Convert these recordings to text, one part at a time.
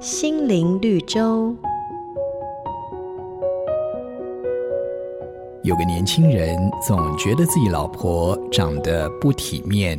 心灵绿洲。有个年轻人总觉得自己老婆长得不体面。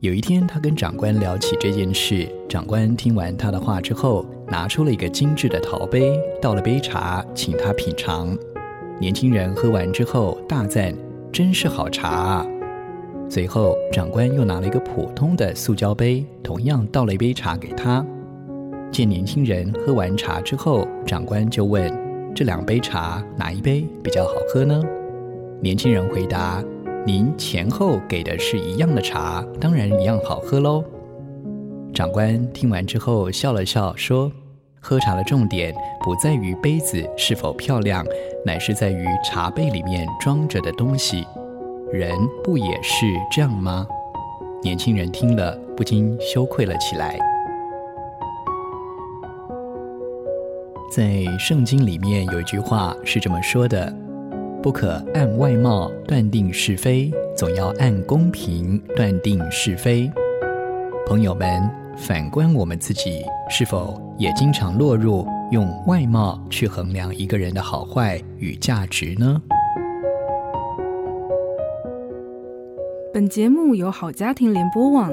有一天，他跟长官聊起这件事，长官听完他的话之后，拿出了一个精致的陶杯，倒了杯茶，请他品尝。年轻人喝完之后大赞：“真是好茶啊！”随后，长官又拿了一个普通的塑胶杯，同样倒了一杯茶给他。见年轻人喝完茶之后，长官就问：“这两杯茶哪一杯比较好喝呢？”年轻人回答：“您前后给的是一样的茶，当然一样好喝喽。”长官听完之后笑了笑，说：“喝茶的重点不在于杯子是否漂亮，乃是在于茶杯里面装着的东西。人不也是这样吗？”年轻人听了不禁羞愧了起来。在圣经里面有一句话是这么说的：“不可按外貌断定是非，总要按公平断定是非。”朋友们，反观我们自己，是否也经常落入用外貌去衡量一个人的好坏与价值呢？本节目由好家庭联播网。